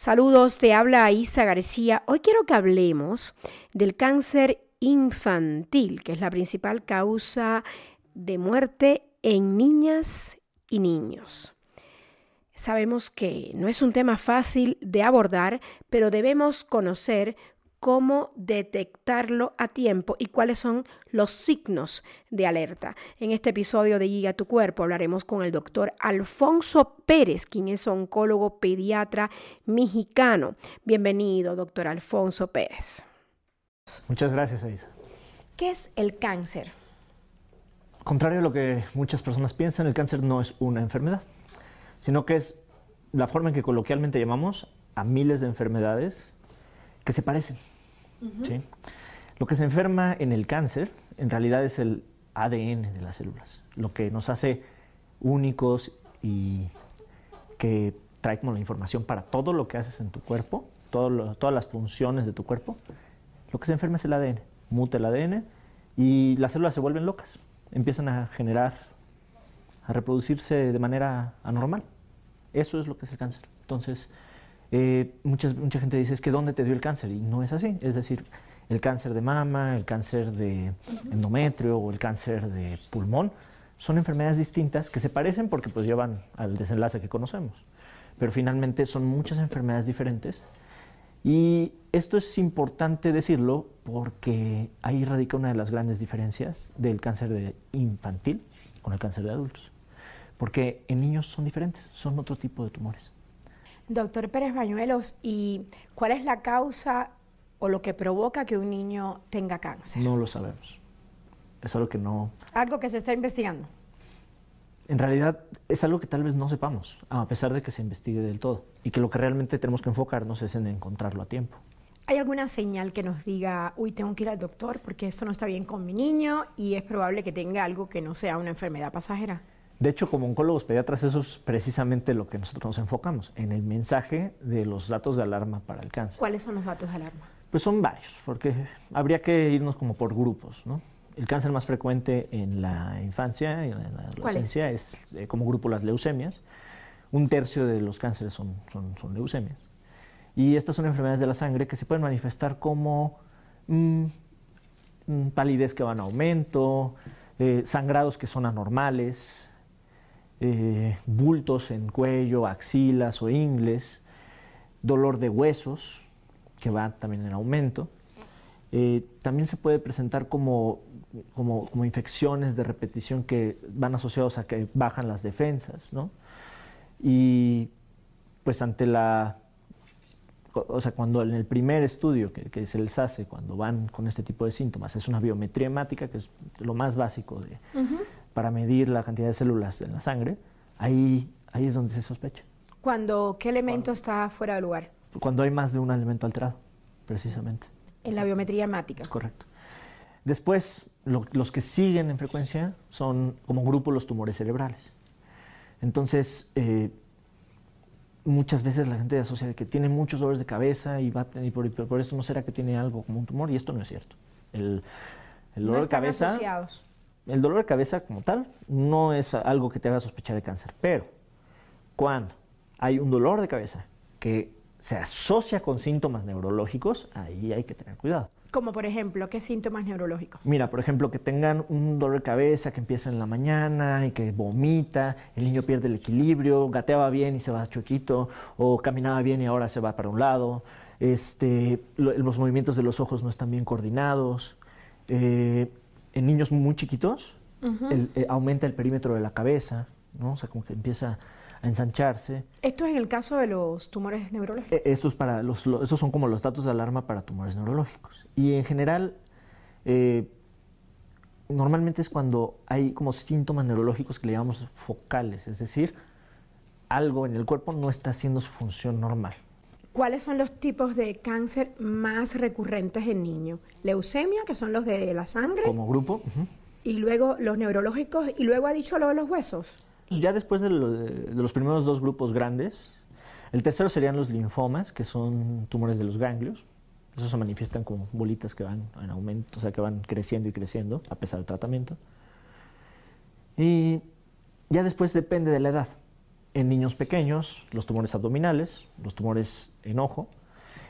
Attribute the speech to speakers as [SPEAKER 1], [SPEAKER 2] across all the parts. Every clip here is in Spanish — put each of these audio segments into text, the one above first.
[SPEAKER 1] Saludos, te habla Isa García. Hoy quiero que hablemos del cáncer infantil, que es la principal causa de muerte en niñas y niños. Sabemos que no es un tema fácil de abordar, pero debemos conocer cómo detectarlo a tiempo y cuáles son los signos de alerta. En este episodio de Guía tu Cuerpo hablaremos con el doctor Alfonso Pérez, quien es oncólogo pediatra mexicano. Bienvenido, doctor Alfonso Pérez.
[SPEAKER 2] Muchas gracias, Aisa.
[SPEAKER 1] ¿Qué es el cáncer?
[SPEAKER 2] Contrario a lo que muchas personas piensan, el cáncer no es una enfermedad, sino que es la forma en que coloquialmente llamamos a miles de enfermedades que se parecen. Lo que se enferma en el cáncer en realidad es el ADN de las células, lo que nos hace únicos y que trae como la información para todo lo que haces en tu cuerpo, todas las funciones de tu cuerpo. Lo que se enferma es el ADN, muta el ADN y las células se vuelven locas, empiezan a generar, a reproducirse de manera anormal. Eso es lo que es el cáncer. Entonces, eh, mucha gente dice, es que ¿dónde te dio el cáncer? Y no es así. Es decir, el cáncer de mama, el cáncer de endometrio o el cáncer de pulmón son enfermedades distintas que se parecen porque pues llevan al desenlace que conocemos. Pero finalmente son muchas enfermedades diferentes. Y esto es importante decirlo porque ahí radica una de las grandes diferencias del cáncer de infantil con el cáncer de adultos. Porque en niños son diferentes, son otro tipo de tumores.
[SPEAKER 1] Doctor Pérez Bañuelos, ¿y cuál es la causa o lo que provoca que un niño tenga cáncer?
[SPEAKER 2] No lo sabemos. Es algo que no...
[SPEAKER 1] Algo que se está investigando.
[SPEAKER 2] En realidad es algo que tal vez no sepamos, a pesar de que se investigue del todo. Y que lo que realmente tenemos que enfocarnos es en encontrarlo a tiempo.
[SPEAKER 1] ¿Hay alguna señal que nos diga, uy, tengo que ir al doctor porque esto no está bien con mi niño y es probable que tenga algo que no sea una enfermedad pasajera?
[SPEAKER 2] De hecho, como oncólogos pediatras, eso es precisamente lo que nosotros nos enfocamos, en el mensaje de los datos de alarma para el cáncer.
[SPEAKER 1] ¿Cuáles son los datos de alarma?
[SPEAKER 2] Pues son varios, porque habría que irnos como por grupos, ¿no? El cáncer más frecuente en la infancia y en la adolescencia es, eh, como grupo las leucemias. Un tercio de los cánceres son, son, leucemias. Y estas son enfermedades de la sangre que se pueden manifestar como mm, mm, palidez que va en aumento, eh, sangrados que son anormales, eh, bultos en cuello, axilas o ingles, dolor de huesos, que va también en aumento. Eh, también se puede presentar como, como, infecciones de repetición que van asociados a que bajan las defensas, ¿no? Y pues ante la, o sea, cuando en el primer estudio que, que se les hace, cuando van con este tipo de síntomas, es una biometría hemática, que es lo más básico de, para medir la cantidad de células en la sangre, ahí, ahí es donde se sospecha.
[SPEAKER 1] Cuando, ¿Qué elemento está fuera de lugar?
[SPEAKER 2] Cuando hay más de un elemento alterado, precisamente.
[SPEAKER 1] En la biometría hemática.
[SPEAKER 2] Correcto. Después, los que siguen en frecuencia son como grupo los tumores cerebrales. Entonces, eh, muchas veces la gente asocia que tiene muchos dolores de cabeza y, va y por, por, eso no será que tiene algo como un tumor, y esto no es cierto. El, el dolor de cabeza. Asociados el dolor de cabeza como tal no es algo que te haga sospechar de cáncer, pero cuando hay un dolor de cabeza que se asocia con síntomas neurológicos, ahí hay que tener cuidado.
[SPEAKER 1] Como por ejemplo, ¿qué síntomas neurológicos?
[SPEAKER 2] Mira, por ejemplo, que tengan un dolor de cabeza que empieza en la mañana y que vomita, el niño pierde el equilibrio, gateaba bien y se va chuequito, o caminaba bien y ahora se va para un lado, este, los movimientos de los ojos no están bien coordinados, eh, en niños muy chiquitos eh, aumenta el perímetro de la cabeza, ¿no? O sea, como que empieza a ensancharse.
[SPEAKER 1] ¿Esto es en el caso de los tumores neurológicos?
[SPEAKER 2] Eh, estos, para los, estos son como los datos de alarma para tumores neurológicos. Y en general, eh, normalmente es cuando hay como síntomas neurológicos que le llamamos focales, es decir, algo en el cuerpo no está haciendo su función normal.
[SPEAKER 1] ¿Cuáles son los tipos de cáncer más recurrentes en niños? Leucemia, que son los de la sangre.
[SPEAKER 2] Como grupo.
[SPEAKER 1] Y luego los neurológicos, y luego ha dicho lo de los huesos.
[SPEAKER 2] Ya después de, los primeros dos grupos grandes, el tercero serían los linfomas, que son tumores de los ganglios. Esos se manifiestan como bolitas que van en aumento, o sea, que van creciendo y creciendo a pesar del tratamiento. Y ya después depende de la edad. En niños pequeños, los tumores abdominales, los tumores en ojo.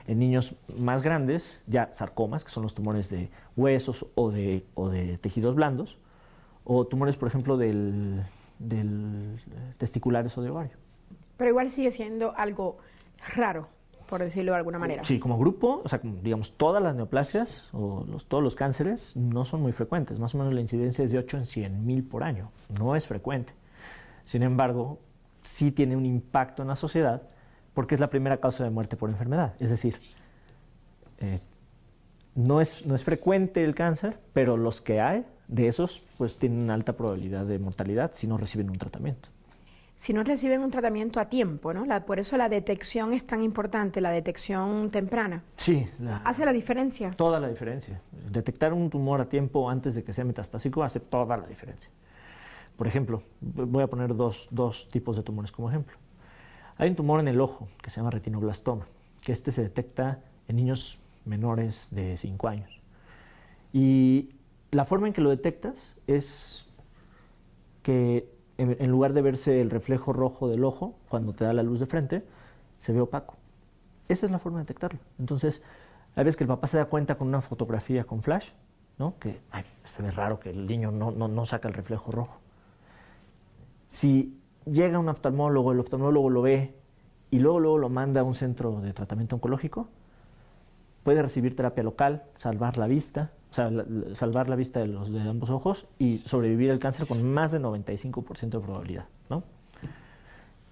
[SPEAKER 2] En niños más grandes, ya sarcomas, que son los tumores de huesos o de, o de tejidos blandos. O tumores, por ejemplo, del, del testiculares o de ovario.
[SPEAKER 1] Pero igual sigue siendo algo raro, por decirlo de alguna manera.
[SPEAKER 2] Sí, como grupo, o sea, digamos, todas las neoplasias o los, todos los cánceres no son muy frecuentes. Más o menos la incidencia es de 8 en 100 mil por año. No es frecuente. Sin embargo, sí tiene un impacto en la sociedad porque es la primera causa de muerte por enfermedad. Es decir, eh, no, es, no es frecuente el cáncer, pero los que hay de esos, pues tienen alta probabilidad de mortalidad si no reciben un tratamiento
[SPEAKER 1] si no reciben un tratamiento a tiempo, ¿no? por eso la detección es tan importante, la detección temprana.
[SPEAKER 2] Sí.
[SPEAKER 1] ¿Hace la diferencia?
[SPEAKER 2] Toda la diferencia. Detectar un tumor a tiempo antes de que sea metastásico hace toda la diferencia. Por ejemplo, voy a poner dos, dos tipos de tumores como ejemplo. Hay un tumor en el ojo que se llama retinoblastoma, que este se detecta en niños menores de 5 años. Y la forma en que lo detectas es que en, lugar de verse el reflejo rojo del ojo cuando te da la luz de frente, se ve opaco. Esa es la forma de detectarlo. Entonces, a veces que el papá se da cuenta con una fotografía con flash, ¿no? que se ve raro que el niño no, no, no saca el reflejo rojo. Si llega un oftalmólogo, el oftalmólogo lo ve y luego, luego lo manda a un centro de tratamiento oncológico, puede recibir terapia local, salvar la vista, o sea, salvar la vista de, los, de ambos ojos y sobrevivir al cáncer con más de 95% de probabilidad, ¿no?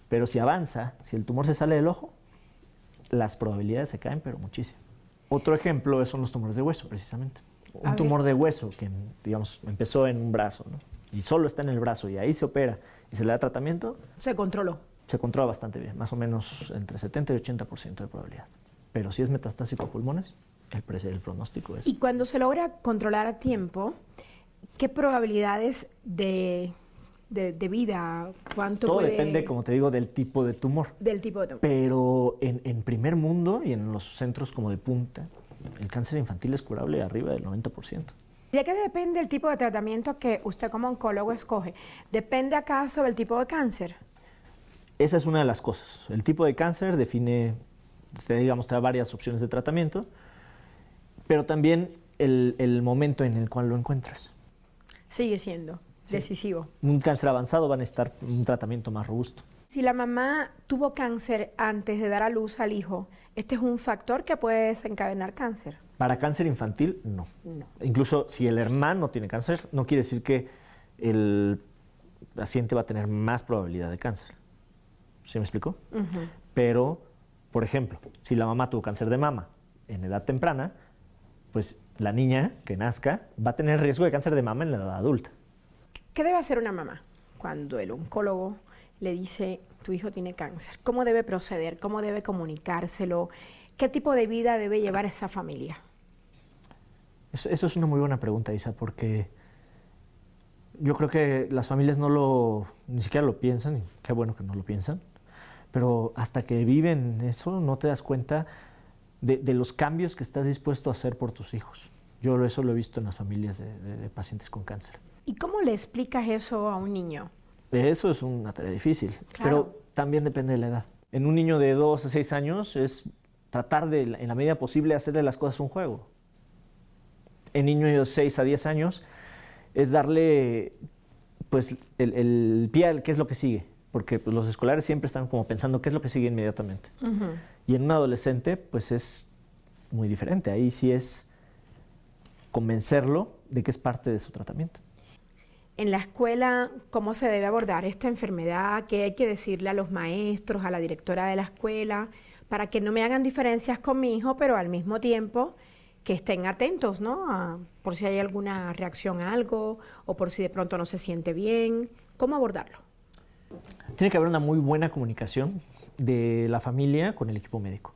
[SPEAKER 2] Pero si avanza, si el tumor se sale del ojo, las probabilidades se caen, pero muchísimo. Otro ejemplo son los tumores de hueso, precisamente. Un tumor de hueso que, digamos, empezó en un brazo, ¿no? Y solo está en el brazo y ahí se opera y se le da tratamiento.
[SPEAKER 1] Se controló.
[SPEAKER 2] Se controla bastante bien, más o menos entre 70 y 80% de probabilidad. Pero si es metastásico a pulmones, el, el pronóstico es.
[SPEAKER 1] Y cuando se logra controlar a tiempo, ¿qué probabilidades de, de, vida? ¿Cuánto
[SPEAKER 2] Todo depende, como te digo, del tipo de tumor.
[SPEAKER 1] Del tipo de tumor.
[SPEAKER 2] Pero en, en primer mundo y en los centros como de punta, el cáncer infantil es curable arriba del 90%.
[SPEAKER 1] ¿De qué depende el tipo de tratamiento que usted como oncólogo escoge? ¿Depende acaso del tipo de cáncer?
[SPEAKER 2] Esa es una de las cosas. El tipo de cáncer define, digamos, varias opciones de tratamiento pero también el, momento en el cual lo encuentras.
[SPEAKER 1] Sigue siendo decisivo.
[SPEAKER 2] Un cáncer avanzado va a necesitar un tratamiento más robusto.
[SPEAKER 1] Si la mamá tuvo cáncer antes de dar a luz al hijo, ¿este es un factor que puede desencadenar cáncer?
[SPEAKER 2] Para cáncer infantil, no. Incluso si el hermano tiene cáncer, no quiere decir que el paciente va a tener más probabilidad de cáncer. ¿Sí me explico? Pero, por ejemplo, si la mamá tuvo cáncer de mama en edad temprana, pues la niña que nazca va a tener riesgo de cáncer de mama en la edad adulta.
[SPEAKER 1] ¿Qué debe hacer una mamá cuando el oncólogo le dice tu hijo tiene cáncer? ¿Cómo debe proceder? ¿Cómo debe comunicárselo? ¿Qué tipo de vida debe llevar esa familia?
[SPEAKER 2] Eso, es una muy buena pregunta, Isa, porque yo creo que las familias no lo, ni siquiera lo piensan, y qué bueno que no lo piensan, pero hasta que viven eso no te das cuenta de, los cambios que estás dispuesto a hacer por tus hijos. Yo eso lo he visto en las familias de, pacientes con cáncer.
[SPEAKER 1] ¿Y cómo le explicas eso a un niño?
[SPEAKER 2] Eso es una tarea difícil, pero también depende de la edad. En un niño de 2 a 6 años es tratar de, en la medida posible, hacerle las cosas un juego. En niños de 6 a 10 años es darle pues el, pie al qué es lo que sigue, porque pues, los escolares siempre están como pensando qué es lo que sigue inmediatamente. Y en un adolescente, pues es muy diferente. Ahí sí es convencerlo de que es parte de su tratamiento.
[SPEAKER 1] En la escuela, ¿cómo se debe abordar esta enfermedad? ¿Qué hay que decirle a los maestros, a la directora de la escuela, para que no me hagan diferencias con mi hijo, pero al mismo tiempo que estén atentos, ¿no? por si hay alguna reacción a algo o por si de pronto no se siente bien. ¿Cómo abordarlo?
[SPEAKER 2] Tiene que haber una muy buena comunicación de la familia con el equipo médico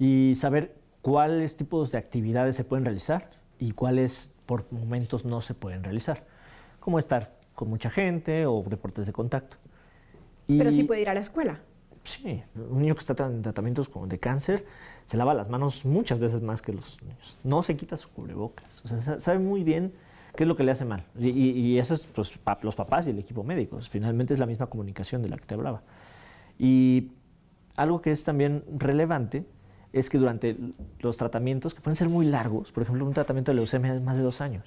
[SPEAKER 2] y saber cuáles tipos de actividades se pueden realizar y cuáles por momentos no se pueden realizar, como estar con mucha gente o deportes de contacto.
[SPEAKER 1] Pero sí puede ir a la escuela.
[SPEAKER 2] Sí, un niño que está en tratamientos de cáncer se lava las manos muchas veces más que los niños. No se quita su cubrebocas. O sea, sabe muy bien qué es lo que le hace mal. Y, eso es pues, los papás y el equipo médico. Finalmente es la misma comunicación de la que te hablaba. Y algo que es también relevante es que durante los tratamientos, que pueden ser muy largos, por ejemplo, un tratamiento de leucemia es más de dos años,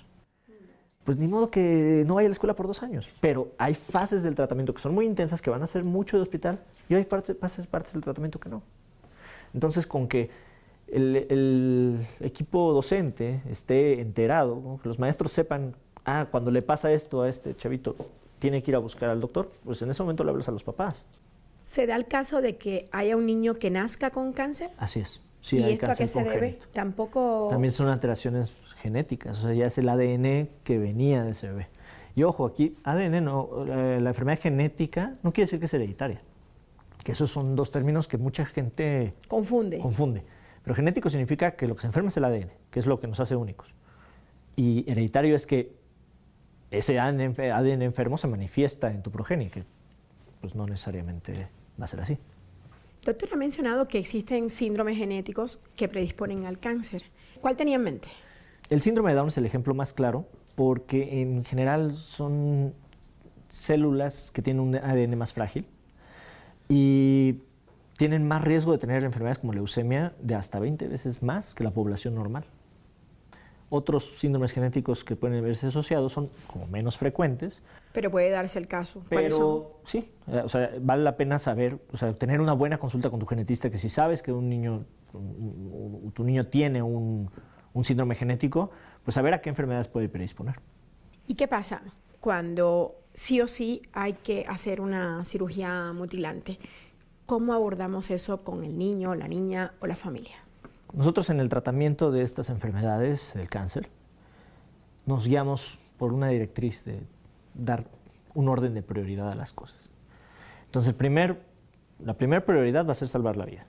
[SPEAKER 2] pues ni modo que no vaya a la escuela por dos años. Pero hay fases del tratamiento que son muy intensas, que van a ser mucho de hospital, y hay partes, partes, del tratamiento que no. Entonces, con que el, equipo docente esté enterado, que los maestros sepan, ah, cuando le pasa esto a este chavito, tiene que ir a buscar al doctor, pues en ese momento le hablas a los papás.
[SPEAKER 1] ¿Se da el caso de que haya un niño que nazca con cáncer?
[SPEAKER 2] Así es.
[SPEAKER 1] Sí, ¿Y esto a qué se debe? Tampoco...
[SPEAKER 2] También son alteraciones genéticas, o sea, ya es el ADN que venía de ese bebé. Y ojo, aquí ADN no, la, enfermedad genética no quiere decir que es hereditaria, que esos son dos términos que mucha gente
[SPEAKER 1] confunde.
[SPEAKER 2] confunde. Pero genético significa que lo que se enferma es el ADN, que es lo que nos hace únicos. Y hereditario es que ese ADN enfermo se manifiesta en tu progenie, que pues no necesariamente va a ser así.
[SPEAKER 1] Doctor, ha mencionado que existen síndromes genéticos que predisponen al cáncer. ¿Cuál tenía en mente?
[SPEAKER 2] El síndrome de Down es el ejemplo más claro porque en general son células que tienen un ADN más frágil y tienen más riesgo de tener enfermedades como leucemia de hasta 20 veces más que la población normal. Otros síndromes genéticos que pueden verse asociados son como menos frecuentes.
[SPEAKER 1] Pero puede darse el caso.
[SPEAKER 2] Pero sí, o sea, vale la pena saber, o sea, tener una buena consulta con tu genetista, que si sabes que un niño, tu niño tiene un, un síndrome genético, pues saber a qué enfermedades puede predisponer.
[SPEAKER 1] ¿Y qué pasa cuando sí o sí hay que hacer una cirugía mutilante? ¿Cómo abordamos eso con el niño, la niña o la familia?
[SPEAKER 2] Nosotros en el tratamiento de estas enfermedades, del cáncer, nos guiamos por una directriz de dar un orden de prioridad a las cosas. Entonces, la primera prioridad va a ser salvar la vida.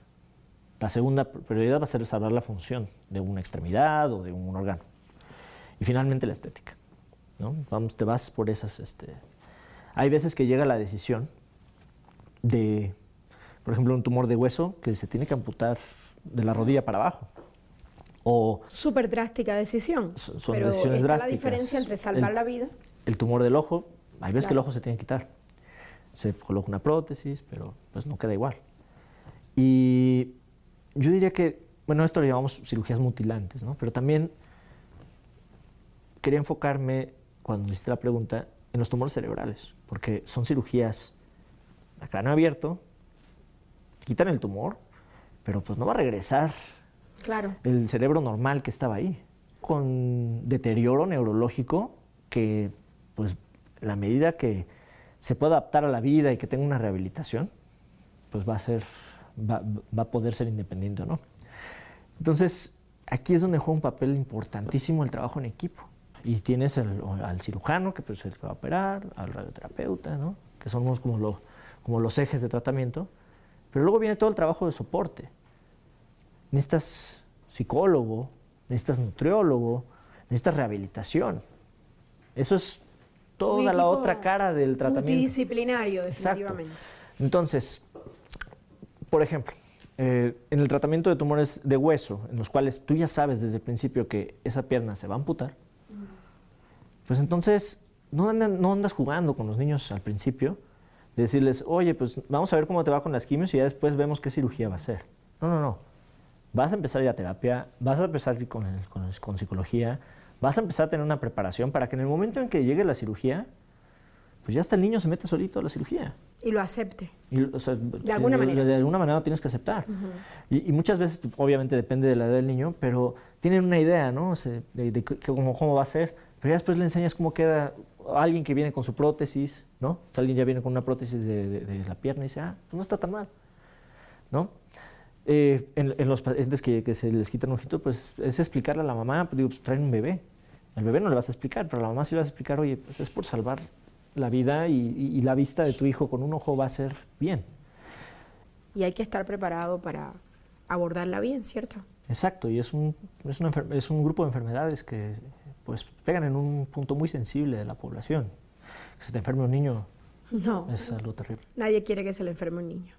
[SPEAKER 2] La segunda prioridad va a ser salvar la función de una extremidad o de un órgano. Y finalmente la estética. te vas por esas... Este... Hay veces que llega la decisión de, por ejemplo, un tumor de hueso que se tiene que amputar de la rodilla para abajo. O
[SPEAKER 1] Súper drástica decisión. Son pero decisiones está la diferencia entre salvar la vida.
[SPEAKER 2] El tumor del ojo, hay veces que el ojo se tiene que quitar. Se coloca una prótesis, pero pues no queda igual. Y yo diría que, bueno, esto lo llamamos cirugías mutilantes, ¿no? Pero también quería enfocarme, cuando hiciste la pregunta, en los tumores cerebrales, porque son cirugías a cráneo abierto, quitan el tumor, pero pues no va a regresar
[SPEAKER 1] claro.
[SPEAKER 2] el cerebro normal que estaba ahí, con deterioro neurológico que, pues, la medida que se pueda adaptar a la vida y que tenga una rehabilitación, pues va a ser va, a poder ser independiente o no. Entonces, aquí es donde juega un papel importantísimo el trabajo en equipo. Y tienes al cirujano, que pues, va a operar, al radioterapeuta, ¿no? que somos como, como los ejes de tratamiento, pero luego viene todo el trabajo de soporte. Necesitas psicólogo, necesitas nutriólogo, necesitas rehabilitación. Eso es toda la otra cara del tratamiento.
[SPEAKER 1] Multidisciplinario, definitivamente.
[SPEAKER 2] Entonces, por ejemplo, eh, en el tratamiento de tumores de hueso, en los cuales tú ya sabes desde el principio que esa pierna se va a amputar, pues entonces no, no andas jugando con los niños al principio, de decirles, oye, pues vamos a ver cómo te va con las quimios y ya después vemos qué cirugía va a ser. No, no, no. Vas a empezar a ir a terapia, vas a empezar con, con, con psicología, vas a empezar a tener una preparación para que en el momento en que llegue la cirugía, pues ya hasta el niño se mete solito a la cirugía.
[SPEAKER 1] Y lo acepte.
[SPEAKER 2] de alguna manera. De alguna manera lo tienes que aceptar. y, muchas veces, obviamente depende de la edad del niño, pero tienen una idea, ¿no? de, cómo, va a ser. Pero ya después le enseñas cómo queda alguien que viene con su prótesis, ¿no? alguien ya viene con una prótesis de, la pierna y dice, ah, pues no está tan mal, ¿no? Eh, en, los pacientes que, se les quita un ojito, pues es explicarle a la mamá, pues, digo, pues traen un bebé. El bebé no le vas a explicar, pero a la mamá sí le vas a explicar, oye, pues es por salvar la vida y, la vista de tu hijo con un ojo va a ser bien.
[SPEAKER 1] Y hay que estar preparado para abordarla bien, ¿cierto?
[SPEAKER 2] Exacto, y es un, es, es un grupo de enfermedades que pues pegan en un punto muy sensible de la población. Que se te enferme un niño no, es algo terrible.
[SPEAKER 1] Nadie quiere que se le enferme un niño.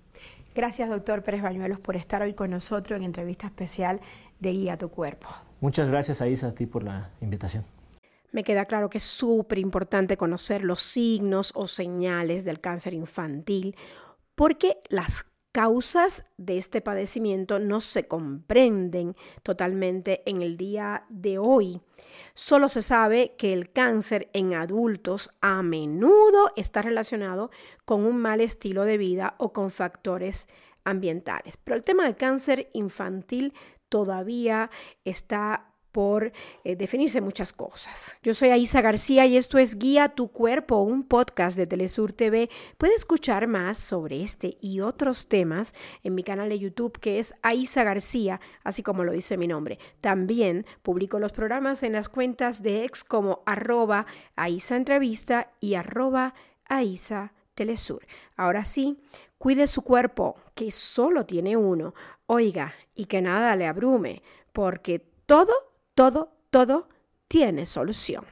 [SPEAKER 1] Gracias, doctor Pérez Bañuelos, por estar hoy con nosotros en entrevista especial de Guía tu Cuerpo.
[SPEAKER 2] Muchas gracias, Aisa, a ti por la invitación.
[SPEAKER 1] Me queda claro que es súper importante conocer los signos o señales del cáncer infantil porque las causas de este padecimiento no se comprenden totalmente en el día de hoy. Solo se sabe que el cáncer en adultos a menudo está relacionado con un mal estilo de vida o con factores ambientales. Pero el tema del cáncer infantil todavía está por eh, definirse muchas cosas. Yo soy Aisa García y esto es Guía tu Cuerpo, un podcast de Telesur TV. Puede escuchar más sobre este y otros temas en mi canal de YouTube que es Aisa García, así como lo dice mi nombre. También publico los programas en las cuentas de ex como arroba Aisa Entrevista y arroba Aisa Telesur. Ahora sí, cuide su cuerpo, que solo tiene uno. Oiga, y que nada le abrume, porque todo todo, todo tiene solución.